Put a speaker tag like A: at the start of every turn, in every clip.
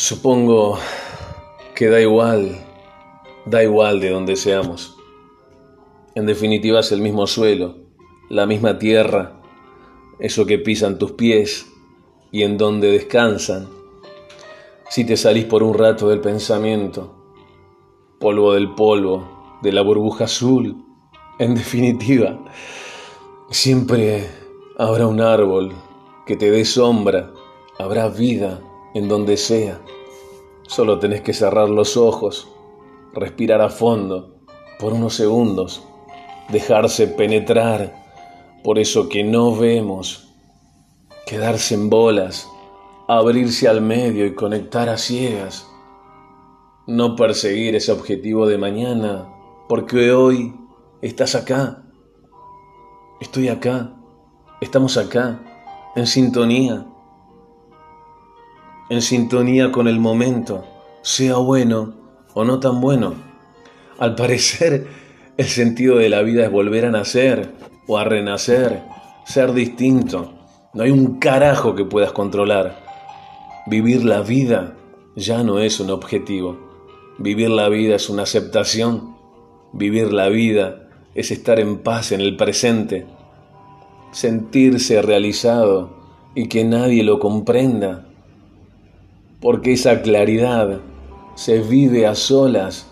A: Supongo que da igual, da igual de donde seamos. En definitiva es el mismo suelo, la misma tierra, eso que pisan tus pies y en donde descansan. Si te salís por un rato del pensamiento, polvo del polvo, de la burbuja azul, en definitiva, siempre habrá un árbol que te dé sombra, habrá vida en donde sea. Solo tenés que cerrar los ojos, respirar a fondo por unos segundos, dejarse penetrar por eso que no vemos, quedarse en bolas, abrirse al medio y conectar a ciegas. No perseguir ese objetivo de mañana, porque hoy estás acá, estoy acá, estamos acá, en sintonía en sintonía con el momento, sea bueno o no tan bueno. Al parecer, el sentido de la vida es volver a nacer o a renacer, ser distinto. No hay un carajo que puedas controlar. Vivir la vida ya no es un objetivo. Vivir la vida es una aceptación. Vivir la vida es estar en paz en el presente. Sentirse realizado y que nadie lo comprenda porque esa claridad se vive a solas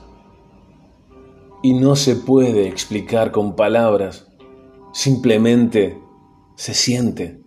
A: y no se puede explicar con palabras, simplemente se siente.